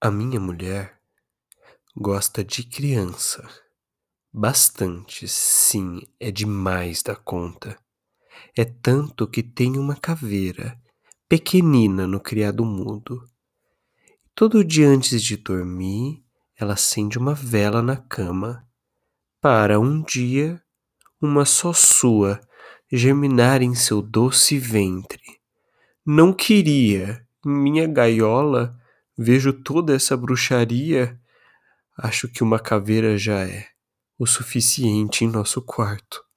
A minha mulher gosta de criança. Bastante, sim, é demais da conta. É tanto que tem uma caveira pequenina no criado mudo. Todo dia antes de dormir, ela acende uma vela na cama para um dia uma só sua germinar em seu doce ventre. Não queria, em minha gaiola, Vejo toda essa bruxaria. Acho que uma caveira já é o suficiente em nosso quarto.